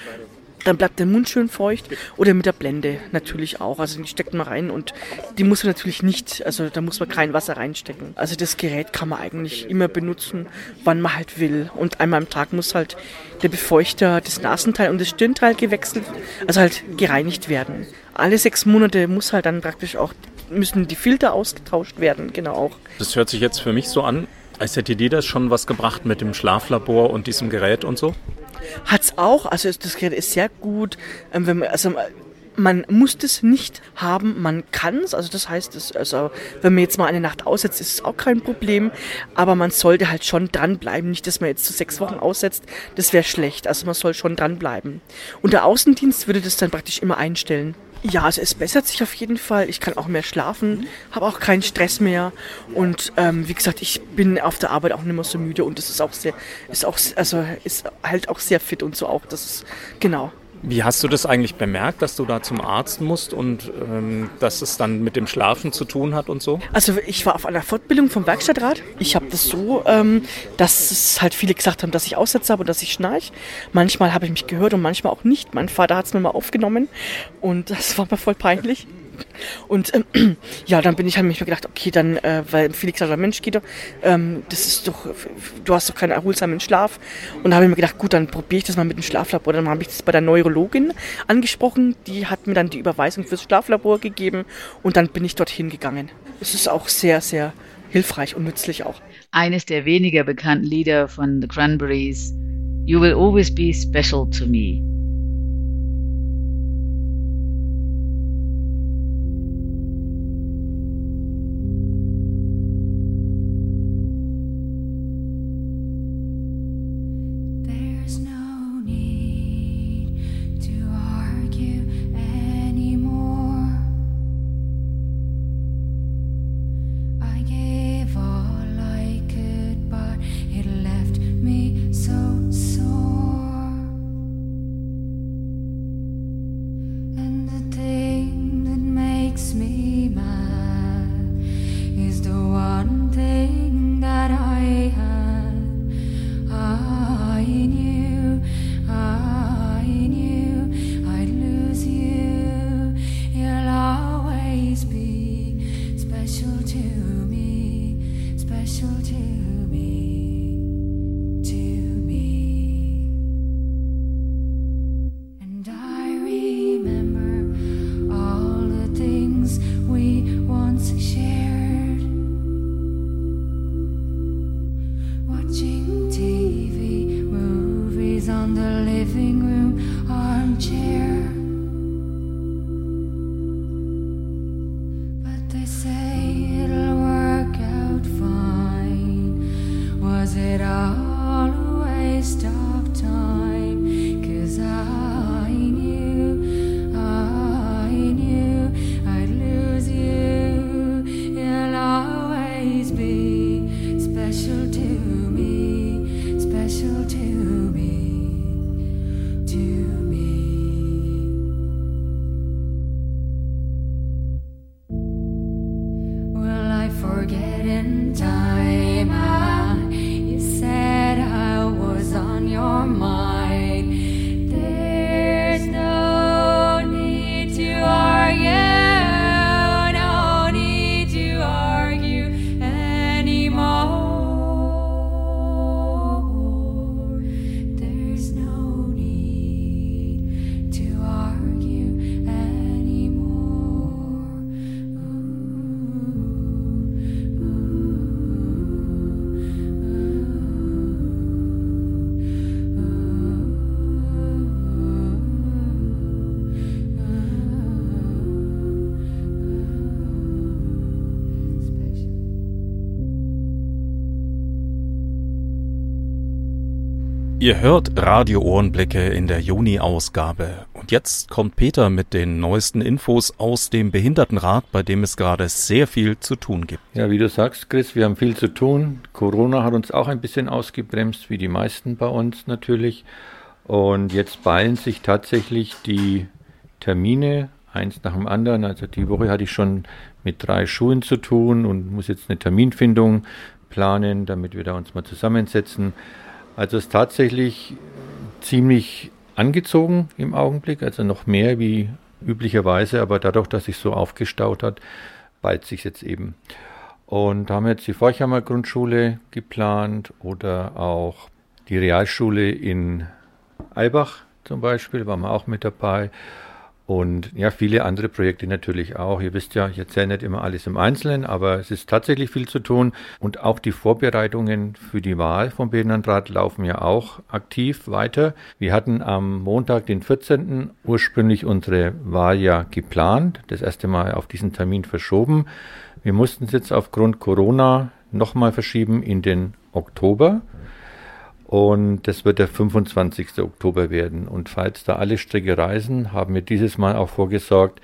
dann bleibt der Mund schön feucht oder mit der Blende natürlich auch. Also die steckt man rein und die muss man natürlich nicht, also da muss man kein Wasser reinstecken. Also das Gerät kann man eigentlich immer benutzen, wann man halt will. Und einmal am Tag muss halt der Befeuchter, das Nasenteil und das Stirnteil gewechselt, also halt gereinigt werden. Alle sechs Monate muss halt dann praktisch auch, müssen die Filter ausgetauscht werden, genau auch. Das hört sich jetzt für mich so an, als hätte dir das schon was gebracht mit dem Schlaflabor und diesem Gerät und so? Hat's auch. Also das Gerät ist sehr gut. Ähm, wenn man, also man muss das nicht haben, man kann es. Also das heißt, das, also wenn man jetzt mal eine Nacht aussetzt, ist es auch kein Problem. Aber man sollte halt schon dranbleiben. Nicht, dass man jetzt zu sechs Wochen aussetzt. Das wäre schlecht. Also man soll schon dranbleiben. Und der Außendienst würde das dann praktisch immer einstellen. Ja, also es bessert sich auf jeden Fall. Ich kann auch mehr schlafen, habe auch keinen Stress mehr. Und ähm, wie gesagt, ich bin auf der Arbeit auch nicht mehr so müde und das ist auch sehr, ist auch, also ist halt auch sehr fit und so auch. Das ist genau. Wie hast du das eigentlich bemerkt, dass du da zum Arzt musst und ähm, dass es dann mit dem Schlafen zu tun hat und so? Also ich war auf einer Fortbildung vom Werkstattrat. Ich habe das so, ähm, dass es halt viele gesagt haben, dass ich Aussätze habe und dass ich schnarch. Manchmal habe ich mich gehört und manchmal auch nicht. Mein Vater hat es mir mal aufgenommen und das war mir voll peinlich. Und ähm, ja, dann bin ich halt mich gedacht, okay, dann, äh, weil Felix sagt, Mensch, Guido, ähm, das ist doch, du hast doch keinen erholsamen Schlaf. Und da habe ich mir gedacht, gut, dann probiere ich das mal mit dem Schlaflabor. Dann habe ich das bei der Neurologin angesprochen. Die hat mir dann die Überweisung fürs Schlaflabor gegeben und dann bin ich dorthin gegangen. Es ist auch sehr, sehr hilfreich und nützlich auch. Eines der weniger bekannten Lieder von The Cranberries, You Will Always Be Special to Me. Ihr hört Radio Ohrenblicke in der Juni-Ausgabe. Und jetzt kommt Peter mit den neuesten Infos aus dem Behindertenrat, bei dem es gerade sehr viel zu tun gibt. Ja, wie du sagst, Chris, wir haben viel zu tun. Corona hat uns auch ein bisschen ausgebremst, wie die meisten bei uns natürlich. Und jetzt ballen sich tatsächlich die Termine eins nach dem anderen. Also die Woche hatte ich schon mit drei Schulen zu tun und muss jetzt eine Terminfindung planen, damit wir da uns mal zusammensetzen. Also es ist tatsächlich ziemlich angezogen im Augenblick, also noch mehr wie üblicherweise, aber dadurch, dass sich so aufgestaut hat, ballt sich jetzt eben. Und haben jetzt die Forchheimer Grundschule geplant oder auch die Realschule in Albach zum Beispiel, waren wir auch mit dabei. Und ja, viele andere Projekte natürlich auch. Ihr wisst ja, ich erzähle nicht immer alles im Einzelnen, aber es ist tatsächlich viel zu tun. Und auch die Vorbereitungen für die Wahl vom Behindertenrat laufen ja auch aktiv weiter. Wir hatten am Montag, den 14. ursprünglich unsere Wahl ja geplant, das erste Mal auf diesen Termin verschoben. Wir mussten es jetzt aufgrund Corona nochmal verschieben in den Oktober. Und das wird der 25. Oktober werden. Und falls da alle Stricke reisen, haben wir dieses Mal auch vorgesorgt,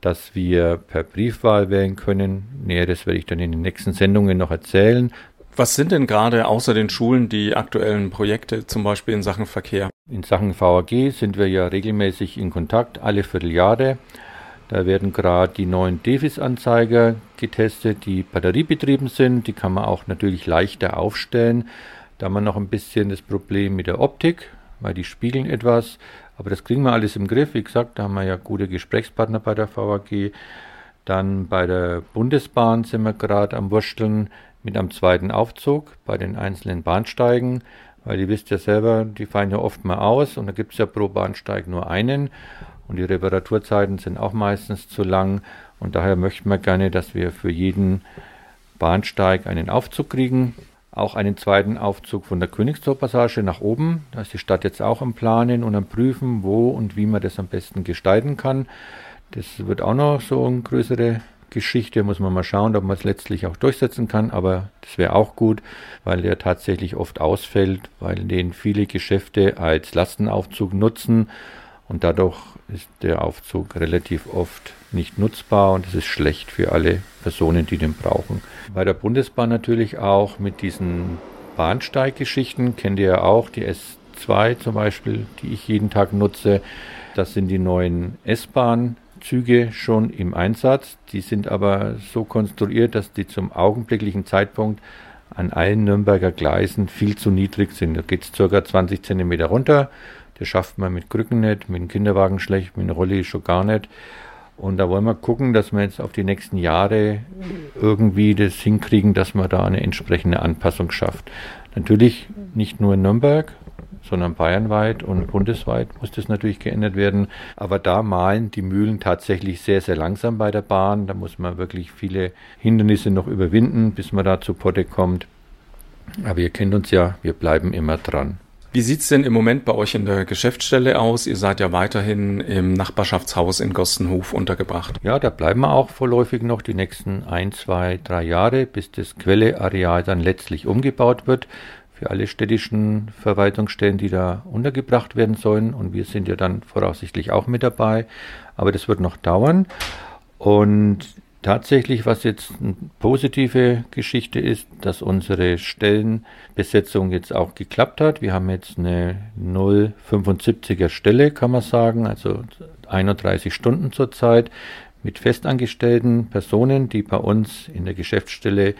dass wir per Briefwahl wählen können. Näheres werde ich dann in den nächsten Sendungen noch erzählen. Was sind denn gerade außer den Schulen die aktuellen Projekte, zum Beispiel in Sachen Verkehr? In Sachen VAG sind wir ja regelmäßig in Kontakt, alle Vierteljahre. Da werden gerade die neuen Devis-Anzeiger getestet, die batteriebetrieben sind. Die kann man auch natürlich leichter aufstellen. Da haben wir noch ein bisschen das Problem mit der Optik, weil die spiegeln etwas. Aber das kriegen wir alles im Griff. Wie gesagt, da haben wir ja gute Gesprächspartner bei der VAG. Dann bei der Bundesbahn sind wir gerade am Wursteln mit einem zweiten Aufzug bei den einzelnen Bahnsteigen, weil ihr wisst ja selber, die fallen ja oft mal aus und da gibt es ja pro Bahnsteig nur einen und die Reparaturzeiten sind auch meistens zu lang und daher möchten wir gerne, dass wir für jeden Bahnsteig einen Aufzug kriegen. Auch einen zweiten Aufzug von der Königstorpassage nach oben. Da ist die Stadt jetzt auch am Planen und am Prüfen, wo und wie man das am besten gestalten kann. Das wird auch noch so eine größere Geschichte. Muss man mal schauen, ob man es letztlich auch durchsetzen kann. Aber das wäre auch gut, weil der tatsächlich oft ausfällt, weil den viele Geschäfte als Lastenaufzug nutzen und dadurch ist der Aufzug relativ oft nicht nutzbar und es ist schlecht für alle Personen, die den brauchen. Bei der Bundesbahn natürlich auch mit diesen Bahnsteiggeschichten, kennt ihr ja auch, die S2 zum Beispiel, die ich jeden Tag nutze. Das sind die neuen S-Bahn-Züge schon im Einsatz. Die sind aber so konstruiert, dass die zum augenblicklichen Zeitpunkt an allen Nürnberger Gleisen viel zu niedrig sind. Da geht es ca. 20 cm runter das schafft man mit Krücken nicht, mit dem Kinderwagen schlecht, mit dem Rolli schon gar nicht. Und da wollen wir gucken, dass wir jetzt auf die nächsten Jahre irgendwie das hinkriegen, dass man da eine entsprechende Anpassung schafft. Natürlich nicht nur in Nürnberg, sondern bayernweit und bundesweit muss das natürlich geändert werden. Aber da malen die Mühlen tatsächlich sehr, sehr langsam bei der Bahn. Da muss man wirklich viele Hindernisse noch überwinden, bis man da zu Potte kommt. Aber ihr kennt uns ja, wir bleiben immer dran. Wie sieht's denn im Moment bei euch in der Geschäftsstelle aus? Ihr seid ja weiterhin im Nachbarschaftshaus in Gostenhof untergebracht. Ja, da bleiben wir auch vorläufig noch die nächsten ein, zwei, drei Jahre, bis das Quelleareal dann letztlich umgebaut wird für alle städtischen Verwaltungsstellen, die da untergebracht werden sollen. Und wir sind ja dann voraussichtlich auch mit dabei. Aber das wird noch dauern. Und Tatsächlich, was jetzt eine positive Geschichte ist, dass unsere Stellenbesetzung jetzt auch geklappt hat. Wir haben jetzt eine 075er Stelle, kann man sagen, also 31 Stunden zurzeit mit festangestellten Personen, die bei uns in der Geschäftsstelle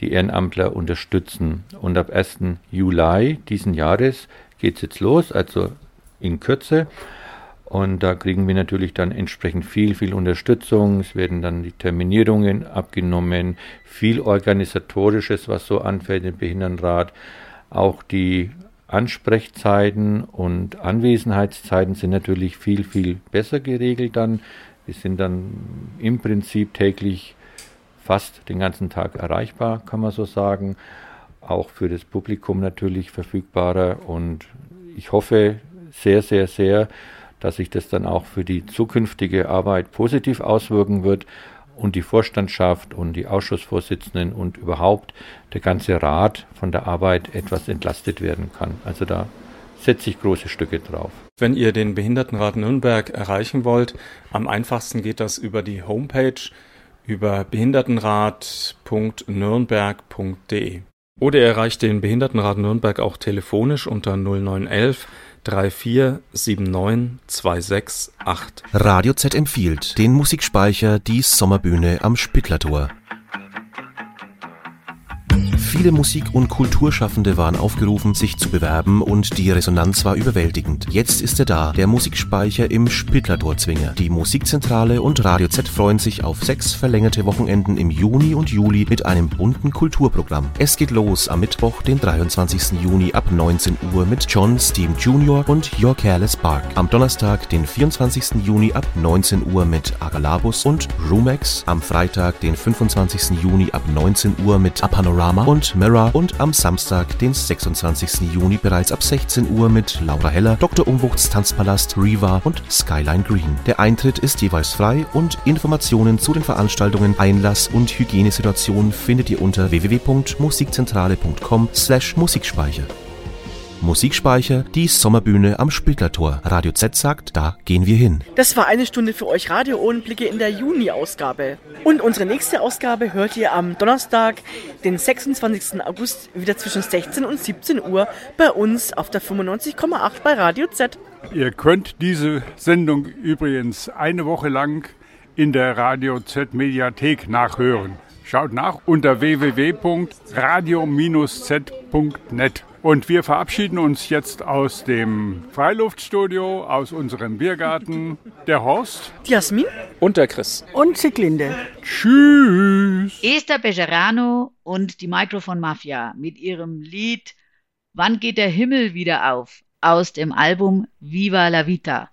die Ehrenamtler unterstützen. Und ab 1. Juli diesen Jahres geht es jetzt los, also in Kürze. Und da kriegen wir natürlich dann entsprechend viel, viel Unterstützung. Es werden dann die Terminierungen abgenommen, viel organisatorisches, was so anfällt im Behindertenrat. Auch die Ansprechzeiten und Anwesenheitszeiten sind natürlich viel, viel besser geregelt dann. Wir sind dann im Prinzip täglich fast den ganzen Tag erreichbar, kann man so sagen. Auch für das Publikum natürlich verfügbarer und ich hoffe sehr, sehr, sehr, dass sich das dann auch für die zukünftige Arbeit positiv auswirken wird und die Vorstandschaft und die Ausschussvorsitzenden und überhaupt der ganze Rat von der Arbeit etwas entlastet werden kann. Also da setze ich große Stücke drauf. Wenn ihr den Behindertenrat Nürnberg erreichen wollt, am einfachsten geht das über die Homepage über behindertenrat.nürnberg.de. Oder ihr erreicht den Behindertenrat Nürnberg auch telefonisch unter 0911 3479268. Radio Z empfiehlt den Musikspeicher Die Sommerbühne am Spittlertor. Viele Musik- und Kulturschaffende waren aufgerufen, sich zu bewerben und die Resonanz war überwältigend. Jetzt ist er da, der Musikspeicher im Spittlertorzwinger. Die Musikzentrale und Radio Z freuen sich auf sechs verlängerte Wochenenden im Juni und Juli mit einem bunten Kulturprogramm. Es geht los am Mittwoch, den 23. Juni ab 19 Uhr mit John Steam Jr. und Your Careless Bark. Am Donnerstag, den 24. Juni ab 19 Uhr mit Agalabus und Rumex. Am Freitag, den 25. Juni ab 19 Uhr mit Apanorama und Mirror und am Samstag, den 26. Juni bereits ab 16 Uhr mit Laura Heller, Dr. Umwuchts Tanzpalast, Riva und Skyline Green. Der Eintritt ist jeweils frei und Informationen zu den Veranstaltungen, Einlass und Hygienesituation findet ihr unter www.musikzentrale.com slash Musikspeicher. Musikspeicher, die Sommerbühne am Spittlertor. Radio Z sagt, da gehen wir hin. Das war eine Stunde für euch Radio-Ohrenblicke in der Juni-Ausgabe. Und unsere nächste Ausgabe hört ihr am Donnerstag, den 26. August, wieder zwischen 16 und 17 Uhr bei uns auf der 95,8 bei Radio Z. Ihr könnt diese Sendung übrigens eine Woche lang in der Radio Z Mediathek nachhören. Schaut nach unter www.radio-z.net. Und wir verabschieden uns jetzt aus dem Freiluftstudio, aus unserem Biergarten. Der Horst. Die Jasmin. Und der Chris. Und Sicklinde. Tschüss. Esther Bejerano und die Mikrofon Mafia mit ihrem Lied Wann geht der Himmel wieder auf? aus dem Album Viva la Vita.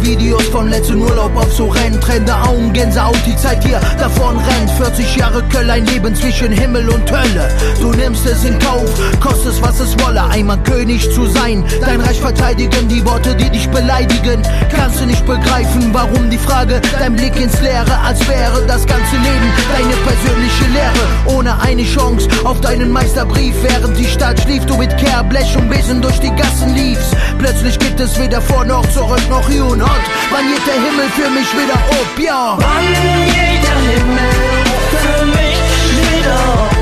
Privatvideos von letzten Urlaub auf so Rennen, Tränende, Augen, Gänsehaut, die Zeit hier davon rennt. 40 Jahre Köll, ein Leben zwischen Himmel und Hölle. Du nimmst es in Kauf, kostet es, was es wolle, einmal König zu sein. Dein Reich verteidigen, die Worte, die dich beleidigen. Kannst du nicht begreifen, warum die Frage, dein Blick ins Leere, als wäre das ganze Leben deine persönliche Lehre. Ohne eine Chance auf deinen Meisterbrief, während die Stadt schlief, du mit Kehrblech und Besen durch die Gassen liefst. Plötzlich gibt es weder vor noch zurück noch hier hot. Wann geht der Himmel für mich wieder ob, ja? Wann geht der Himmel für mich wieder auf?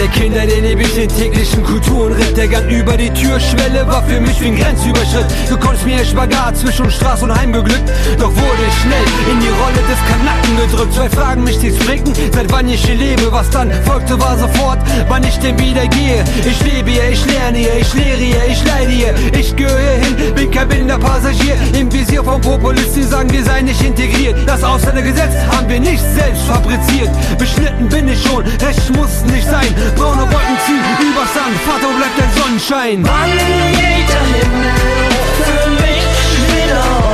Der Kinder den den täglichen Kulturenritt Der Gang über die Türschwelle war für mich wie ein Grenzüberschritt. Du konntest mir Spagat zwischen Straße und Heim geglückt. Doch wurde ich schnell in die Rolle des Kanacken gedrückt. Zwei Fragen mich stets blicken, seit wann ich hier lebe. Was dann folgte war sofort, wann ich denn wieder gehe. Ich lebe hier, ich lerne hier, ich lehre hier, ich leide hier. Ich gehöre hin, bin kein blinder Passagier. Im Visier vom Populisten sagen, wir seien nicht integriert. Das Ausländergesetz haben wir nicht selbst fabriziert. Beschnitten bin ich schon, Recht muss nicht sein Braune Wolken ziehen übers Sand, Vater bleibt der Sonnenschein Wann geht der Himmel für mich wieder?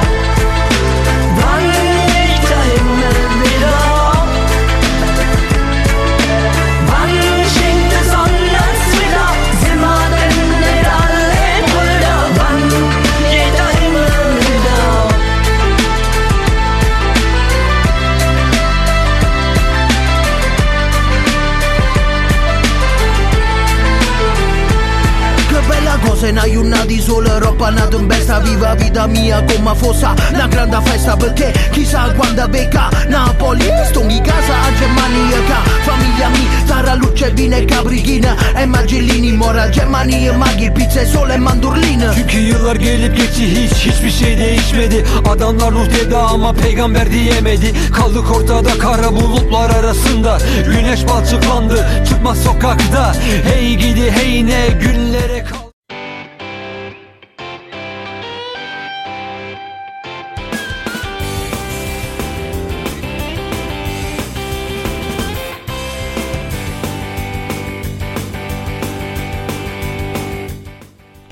Di sole roba nato in besta viva vita mia come fosse una grande festa perché chissà quando becca. Napoli stongi casa a Germania famiglia mia Tara luce vine cabrichina e magellini moral Germania maggi pizza sole e mandurline Çünkü yıllar gelip geçti hiç hiçbir şey değişmedi. Adamlar ruh dedi ama peygamber diyemedi. Kaldık ortada kara bulutlar arasında. Güneş balçıklandı çıkmaz sokakta. Hey gidi hey ne günlere kal